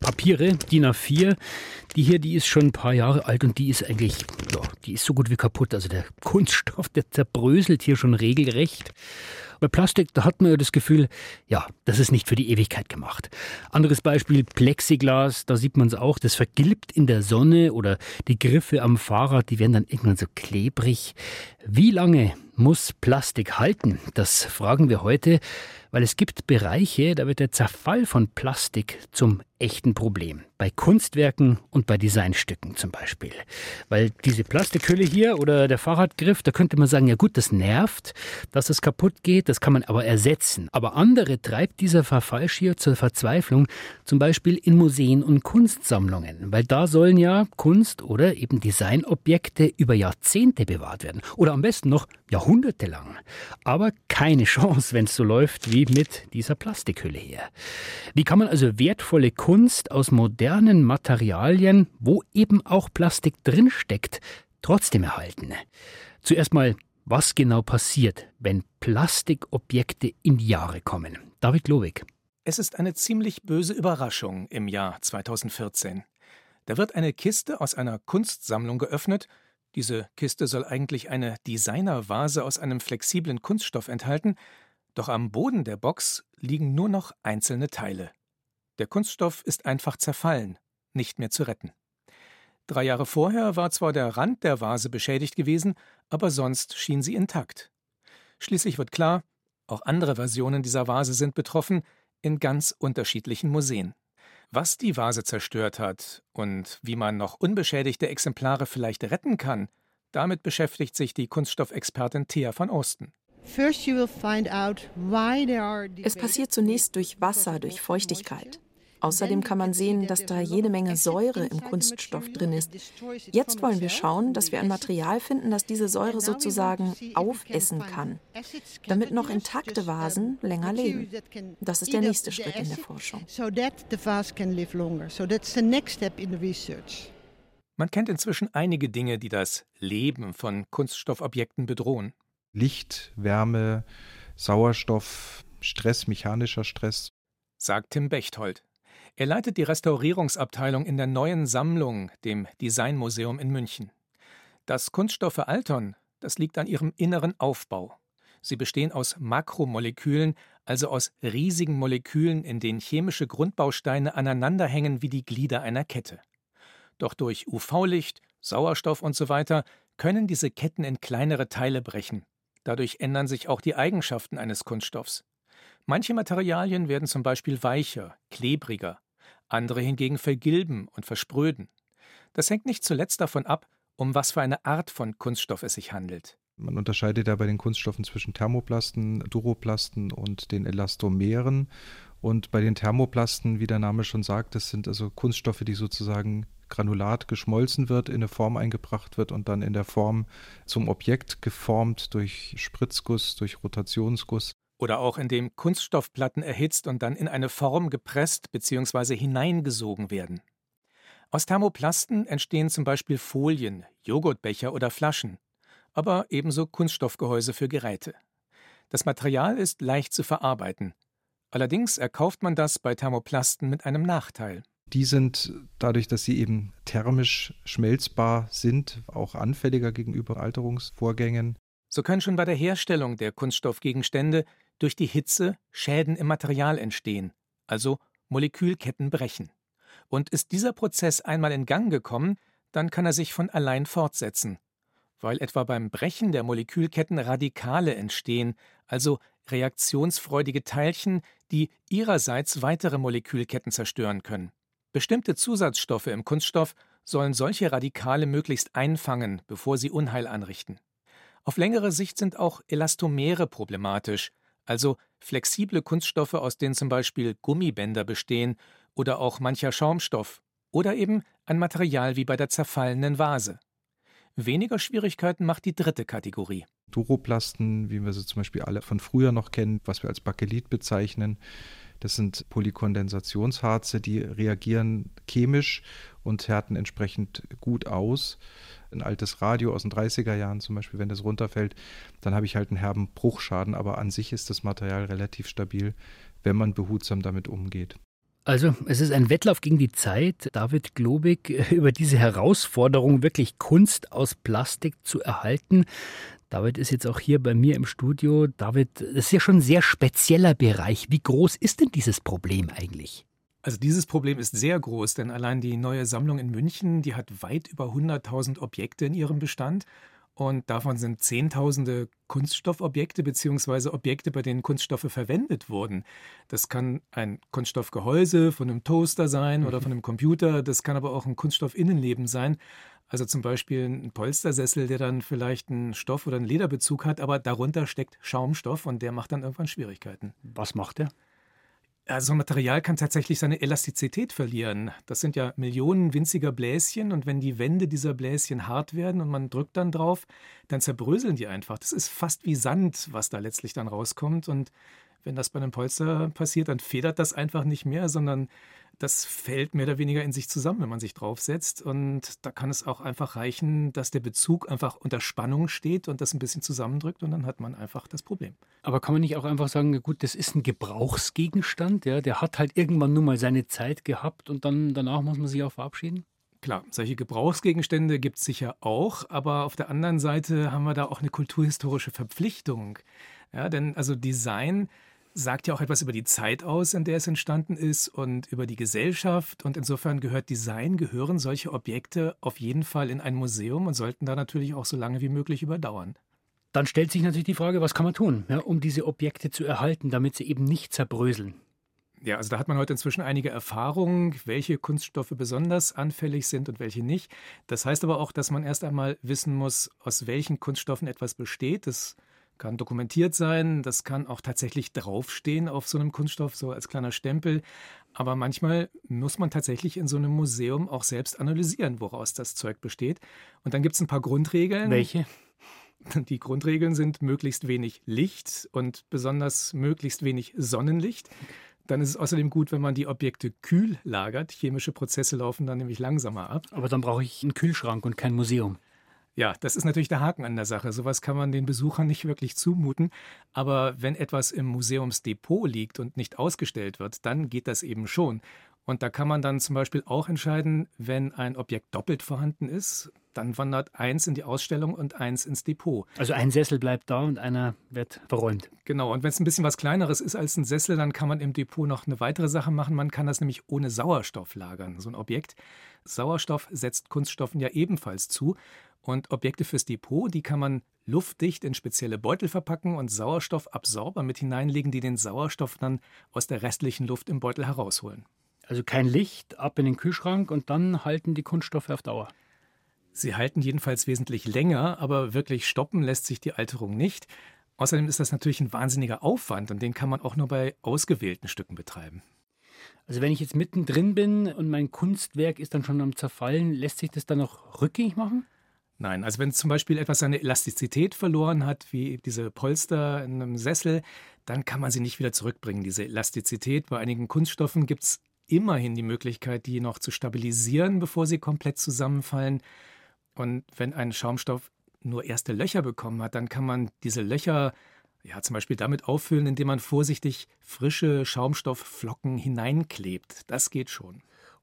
Papiere, DIN A4. Die hier, die ist schon ein paar Jahre alt und die ist eigentlich, ja, die ist so gut wie kaputt. Also der Kunststoff, der zerbröselt hier schon regelrecht. Bei Plastik, da hat man ja das Gefühl, ja, das ist nicht für die Ewigkeit gemacht. Anderes Beispiel, Plexiglas, da sieht man es auch, das vergilbt in der Sonne oder die Griffe am Fahrrad, die werden dann irgendwann so klebrig. Wie lange muss Plastik halten? Das fragen wir heute, weil es gibt Bereiche, da wird der Zerfall von Plastik zum echten Problem. Bei Kunstwerken und bei Designstücken zum Beispiel. Weil diese Plastikhülle hier oder der Fahrradgriff, da könnte man sagen, ja gut, das nervt, dass es kaputt geht, das kann man aber ersetzen. Aber andere treibt dieser Verfall schier zur Verzweiflung, zum Beispiel in Museen und Kunstsammlungen. Weil da sollen ja Kunst oder eben Designobjekte über Jahrzehnte bewahrt werden. Oder am besten noch jahrhundertelang. Aber keine Chance, wenn es so läuft wie mit dieser Plastikhülle hier. Wie kann man also wertvolle Kunst aus modernen Materialien, wo eben auch Plastik drinsteckt, trotzdem erhalten? Zuerst mal, was genau passiert, wenn Plastikobjekte in die Jahre kommen? David Lowig. Es ist eine ziemlich böse Überraschung im Jahr 2014. Da wird eine Kiste aus einer Kunstsammlung geöffnet diese Kiste soll eigentlich eine Designervase aus einem flexiblen Kunststoff enthalten, doch am Boden der Box liegen nur noch einzelne Teile. Der Kunststoff ist einfach zerfallen, nicht mehr zu retten. Drei Jahre vorher war zwar der Rand der Vase beschädigt gewesen, aber sonst schien sie intakt. Schließlich wird klar, auch andere Versionen dieser Vase sind betroffen, in ganz unterschiedlichen Museen. Was die Vase zerstört hat und wie man noch unbeschädigte Exemplare vielleicht retten kann, damit beschäftigt sich die Kunststoffexpertin Thea van Osten. Es passiert zunächst durch Wasser, durch Feuchtigkeit. Außerdem kann man sehen, dass da jede Menge Säure im Kunststoff drin ist. Jetzt wollen wir schauen, dass wir ein Material finden, das diese Säure sozusagen aufessen kann, damit noch intakte Vasen länger leben. Das ist der nächste Schritt in der Forschung. Man kennt inzwischen einige Dinge, die das Leben von Kunststoffobjekten bedrohen. Licht, Wärme, Sauerstoff, Stress, mechanischer Stress. Sagt Tim Bechtold. Er leitet die Restaurierungsabteilung in der neuen Sammlung, dem Designmuseum in München. Dass Kunststoffe altern, das liegt an ihrem inneren Aufbau. Sie bestehen aus Makromolekülen, also aus riesigen Molekülen, in denen chemische Grundbausteine aneinanderhängen wie die Glieder einer Kette. Doch durch UV-Licht, Sauerstoff usw. So können diese Ketten in kleinere Teile brechen. Dadurch ändern sich auch die Eigenschaften eines Kunststoffs. Manche Materialien werden zum Beispiel weicher, klebriger, andere hingegen vergilben und verspröden. Das hängt nicht zuletzt davon ab, um was für eine Art von Kunststoff es sich handelt. Man unterscheidet ja bei den Kunststoffen zwischen Thermoplasten, Duroplasten und den Elastomeren. Und bei den Thermoplasten, wie der Name schon sagt, das sind also Kunststoffe, die sozusagen Granulat geschmolzen wird, in eine Form eingebracht wird und dann in der Form zum Objekt geformt durch Spritzguss, durch Rotationsguss. Oder auch indem Kunststoffplatten erhitzt und dann in eine Form gepresst bzw. hineingesogen werden. Aus Thermoplasten entstehen zum Beispiel Folien, Joghurtbecher oder Flaschen, aber ebenso Kunststoffgehäuse für Geräte. Das Material ist leicht zu verarbeiten. Allerdings erkauft man das bei Thermoplasten mit einem Nachteil. Die sind dadurch, dass sie eben thermisch schmelzbar sind, auch anfälliger gegenüber Alterungsvorgängen. So können schon bei der Herstellung der Kunststoffgegenstände durch die Hitze Schäden im Material entstehen, also Molekülketten brechen. Und ist dieser Prozess einmal in Gang gekommen, dann kann er sich von allein fortsetzen, weil etwa beim Brechen der Molekülketten Radikale entstehen, also reaktionsfreudige Teilchen, die ihrerseits weitere Molekülketten zerstören können. Bestimmte Zusatzstoffe im Kunststoff sollen solche Radikale möglichst einfangen, bevor sie Unheil anrichten. Auf längere Sicht sind auch Elastomere problematisch, also flexible Kunststoffe, aus denen zum Beispiel Gummibänder bestehen oder auch mancher Schaumstoff oder eben ein Material wie bei der zerfallenen Vase. Weniger Schwierigkeiten macht die dritte Kategorie. Duroplasten, wie wir sie zum Beispiel alle von früher noch kennen, was wir als Bakelit bezeichnen, Das sind Polykondensationsharze, die reagieren chemisch und härten entsprechend gut aus. Ein altes Radio aus den 30er Jahren zum Beispiel, wenn das runterfällt, dann habe ich halt einen herben Bruchschaden, aber an sich ist das Material relativ stabil, wenn man behutsam damit umgeht. Also, es ist ein Wettlauf gegen die Zeit. David Globig über diese Herausforderung, wirklich Kunst aus Plastik zu erhalten. David ist jetzt auch hier bei mir im Studio. David, das ist ja schon ein sehr spezieller Bereich. Wie groß ist denn dieses Problem eigentlich? Also dieses Problem ist sehr groß, denn allein die neue Sammlung in München, die hat weit über 100.000 Objekte in ihrem Bestand und davon sind Zehntausende Kunststoffobjekte beziehungsweise Objekte, bei denen Kunststoffe verwendet wurden. Das kann ein Kunststoffgehäuse von einem Toaster sein oder mhm. von einem Computer, das kann aber auch ein Kunststoffinnenleben sein. Also zum Beispiel ein Polstersessel, der dann vielleicht einen Stoff- oder einen Lederbezug hat, aber darunter steckt Schaumstoff und der macht dann irgendwann Schwierigkeiten. Was macht der? Also ein Material kann tatsächlich seine Elastizität verlieren. Das sind ja Millionen winziger Bläschen und wenn die Wände dieser Bläschen hart werden und man drückt dann drauf, dann zerbröseln die einfach. Das ist fast wie Sand, was da letztlich dann rauskommt und wenn das bei einem Polster passiert, dann federt das einfach nicht mehr, sondern das fällt mehr oder weniger in sich zusammen, wenn man sich draufsetzt. Und da kann es auch einfach reichen, dass der Bezug einfach unter Spannung steht und das ein bisschen zusammendrückt und dann hat man einfach das Problem. Aber kann man nicht auch einfach sagen, gut, das ist ein Gebrauchsgegenstand, ja, der hat halt irgendwann nur mal seine Zeit gehabt und dann danach muss man sich auch verabschieden? Klar, solche Gebrauchsgegenstände gibt es sicher auch, aber auf der anderen Seite haben wir da auch eine kulturhistorische Verpflichtung. Ja, denn also Design sagt ja auch etwas über die Zeit aus, in der es entstanden ist und über die Gesellschaft. Und insofern gehört Design, gehören solche Objekte auf jeden Fall in ein Museum und sollten da natürlich auch so lange wie möglich überdauern. Dann stellt sich natürlich die Frage, was kann man tun, ja, um diese Objekte zu erhalten, damit sie eben nicht zerbröseln? Ja, also da hat man heute inzwischen einige Erfahrungen, welche Kunststoffe besonders anfällig sind und welche nicht. Das heißt aber auch, dass man erst einmal wissen muss, aus welchen Kunststoffen etwas besteht. Das kann dokumentiert sein, das kann auch tatsächlich draufstehen auf so einem Kunststoff, so als kleiner Stempel. Aber manchmal muss man tatsächlich in so einem Museum auch selbst analysieren, woraus das Zeug besteht. Und dann gibt es ein paar Grundregeln. Welche? Die Grundregeln sind möglichst wenig Licht und besonders möglichst wenig Sonnenlicht. Dann ist es außerdem gut, wenn man die Objekte kühl lagert. Chemische Prozesse laufen dann nämlich langsamer ab. Aber dann brauche ich einen Kühlschrank und kein Museum. Ja, das ist natürlich der Haken an der Sache. Sowas kann man den Besuchern nicht wirklich zumuten. Aber wenn etwas im Museumsdepot liegt und nicht ausgestellt wird, dann geht das eben schon. Und da kann man dann zum Beispiel auch entscheiden, wenn ein Objekt doppelt vorhanden ist, dann wandert eins in die Ausstellung und eins ins Depot. Also ein Sessel bleibt da und einer wird verräumt. Genau, und wenn es ein bisschen was Kleineres ist als ein Sessel, dann kann man im Depot noch eine weitere Sache machen. Man kann das nämlich ohne Sauerstoff lagern, so ein Objekt. Sauerstoff setzt Kunststoffen ja ebenfalls zu. Und Objekte fürs Depot, die kann man luftdicht in spezielle Beutel verpacken und Sauerstoffabsorber mit hineinlegen, die den Sauerstoff dann aus der restlichen Luft im Beutel herausholen. Also kein Licht, ab in den Kühlschrank und dann halten die Kunststoffe auf Dauer. Sie halten jedenfalls wesentlich länger, aber wirklich stoppen lässt sich die Alterung nicht. Außerdem ist das natürlich ein wahnsinniger Aufwand und den kann man auch nur bei ausgewählten Stücken betreiben. Also wenn ich jetzt mittendrin bin und mein Kunstwerk ist dann schon am Zerfallen, lässt sich das dann noch rückgängig machen? Nein, also wenn zum Beispiel etwas seine Elastizität verloren hat, wie diese Polster in einem Sessel, dann kann man sie nicht wieder zurückbringen, diese Elastizität. Bei einigen Kunststoffen gibt es immerhin die Möglichkeit, die noch zu stabilisieren, bevor sie komplett zusammenfallen. Und wenn ein Schaumstoff nur erste Löcher bekommen hat, dann kann man diese Löcher ja, zum Beispiel damit auffüllen, indem man vorsichtig frische Schaumstoffflocken hineinklebt. Das geht schon.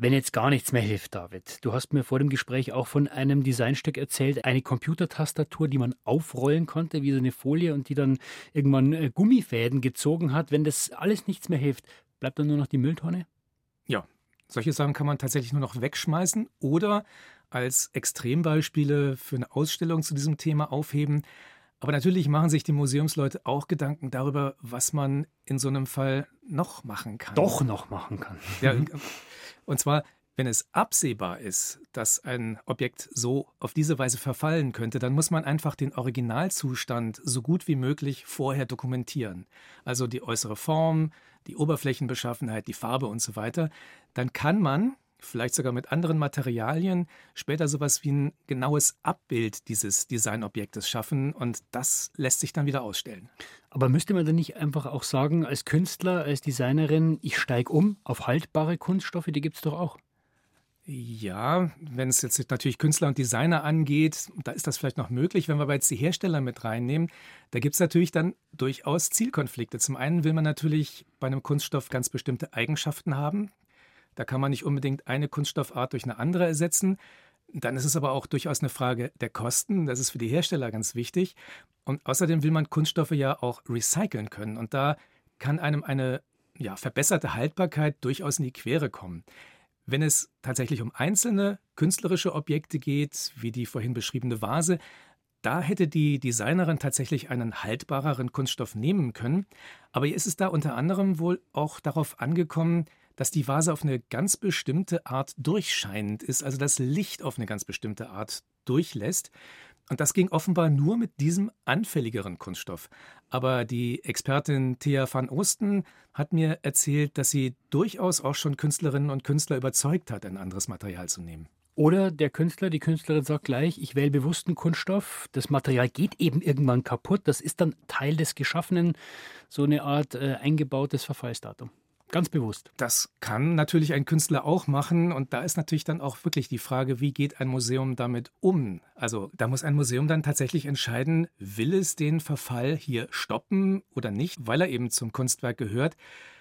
Wenn jetzt gar nichts mehr hilft, David, du hast mir vor dem Gespräch auch von einem Designstück erzählt, eine Computertastatur, die man aufrollen konnte, wie so eine Folie und die dann irgendwann äh, Gummifäden gezogen hat. Wenn das alles nichts mehr hilft, bleibt dann nur noch die Mülltonne? Ja, solche Sachen kann man tatsächlich nur noch wegschmeißen oder als Extrembeispiele für eine Ausstellung zu diesem Thema aufheben. Aber natürlich machen sich die Museumsleute auch Gedanken darüber, was man in so einem Fall noch machen kann. Doch noch machen kann. Ja, Und zwar, wenn es absehbar ist, dass ein Objekt so auf diese Weise verfallen könnte, dann muss man einfach den Originalzustand so gut wie möglich vorher dokumentieren. Also die äußere Form, die Oberflächenbeschaffenheit, die Farbe und so weiter. Dann kann man, vielleicht sogar mit anderen Materialien, später sowas wie ein genaues Abbild dieses Designobjektes schaffen und das lässt sich dann wieder ausstellen. Aber müsste man dann nicht einfach auch sagen, als Künstler, als Designerin, ich steige um auf haltbare Kunststoffe, die gibt es doch auch? Ja, wenn es jetzt natürlich Künstler und Designer angeht, da ist das vielleicht noch möglich. Wenn wir aber jetzt die Hersteller mit reinnehmen, da gibt es natürlich dann durchaus Zielkonflikte. Zum einen will man natürlich bei einem Kunststoff ganz bestimmte Eigenschaften haben. Da kann man nicht unbedingt eine Kunststoffart durch eine andere ersetzen. Dann ist es aber auch durchaus eine Frage der Kosten. Das ist für die Hersteller ganz wichtig. Und außerdem will man Kunststoffe ja auch recyceln können. Und da kann einem eine ja, verbesserte Haltbarkeit durchaus in die Quere kommen. Wenn es tatsächlich um einzelne künstlerische Objekte geht, wie die vorhin beschriebene Vase, da hätte die Designerin tatsächlich einen haltbareren Kunststoff nehmen können. Aber ist es da unter anderem wohl auch darauf angekommen, dass die Vase auf eine ganz bestimmte Art durchscheinend ist, also das Licht auf eine ganz bestimmte Art durchlässt. Und das ging offenbar nur mit diesem anfälligeren Kunststoff. Aber die Expertin Thea van Osten hat mir erzählt, dass sie durchaus auch schon Künstlerinnen und Künstler überzeugt hat, ein anderes Material zu nehmen. Oder der Künstler, die Künstlerin sagt gleich, ich wähle bewussten Kunststoff, das Material geht eben irgendwann kaputt, das ist dann Teil des Geschaffenen, so eine Art äh, eingebautes Verfallsdatum. Ganz bewusst. Das kann natürlich ein Künstler auch machen. Und da ist natürlich dann auch wirklich die Frage, wie geht ein Museum damit um? Also da muss ein Museum dann tatsächlich entscheiden, will es den Verfall hier stoppen oder nicht, weil er eben zum Kunstwerk gehört.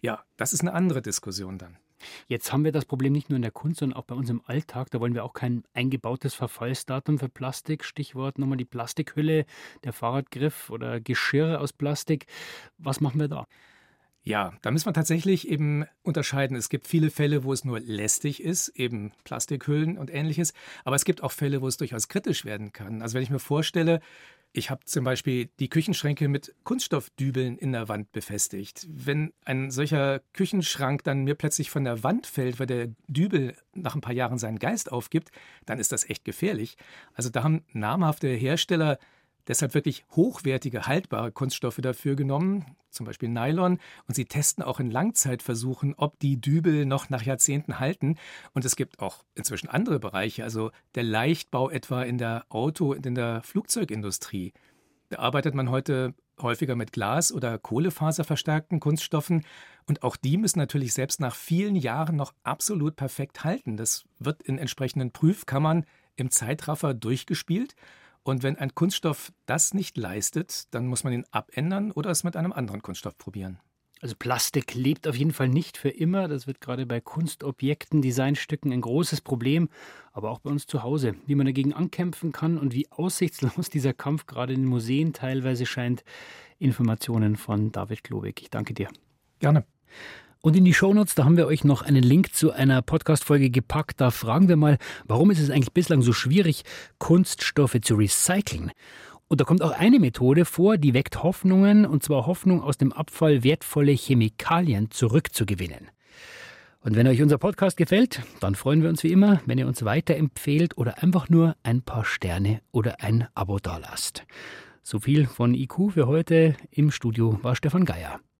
Ja, das ist eine andere Diskussion dann. Jetzt haben wir das Problem nicht nur in der Kunst, sondern auch bei uns im Alltag. Da wollen wir auch kein eingebautes Verfallsdatum für Plastik. Stichwort nochmal die Plastikhülle, der Fahrradgriff oder Geschirr aus Plastik. Was machen wir da? Ja, da müssen wir tatsächlich eben unterscheiden. Es gibt viele Fälle, wo es nur lästig ist, eben Plastikhüllen und ähnliches. Aber es gibt auch Fälle, wo es durchaus kritisch werden kann. Also wenn ich mir vorstelle, ich habe zum Beispiel die Küchenschränke mit Kunststoffdübeln in der Wand befestigt. Wenn ein solcher Küchenschrank dann mir plötzlich von der Wand fällt, weil der Dübel nach ein paar Jahren seinen Geist aufgibt, dann ist das echt gefährlich. Also da haben namhafte Hersteller deshalb wirklich hochwertige, haltbare Kunststoffe dafür genommen, zum Beispiel Nylon. Und sie testen auch in Langzeitversuchen, ob die Dübel noch nach Jahrzehnten halten. Und es gibt auch inzwischen andere Bereiche, also der Leichtbau etwa in der Auto- und in der Flugzeugindustrie. Da arbeitet man heute häufiger mit Glas- oder Kohlefaserverstärkten Kunststoffen. Und auch die müssen natürlich selbst nach vielen Jahren noch absolut perfekt halten. Das wird in entsprechenden Prüfkammern im Zeitraffer durchgespielt. Und wenn ein Kunststoff das nicht leistet, dann muss man ihn abändern oder es mit einem anderen Kunststoff probieren. Also Plastik lebt auf jeden Fall nicht für immer. Das wird gerade bei Kunstobjekten, Designstücken ein großes Problem, aber auch bei uns zu Hause. Wie man dagegen ankämpfen kann und wie aussichtslos dieser Kampf gerade in den Museen teilweise scheint. Informationen von David Klobig. Ich danke dir. Gerne. Und in die Shownotes, da haben wir euch noch einen Link zu einer Podcast-Folge gepackt. Da fragen wir mal, warum ist es eigentlich bislang so schwierig, Kunststoffe zu recyceln? Und da kommt auch eine Methode vor, die weckt Hoffnungen, und zwar Hoffnung, aus dem Abfall wertvolle Chemikalien zurückzugewinnen. Und wenn euch unser Podcast gefällt, dann freuen wir uns wie immer, wenn ihr uns weiterempfehlt oder einfach nur ein paar Sterne oder ein Abo dalasst. So viel von IQ für heute. Im Studio war Stefan Geier.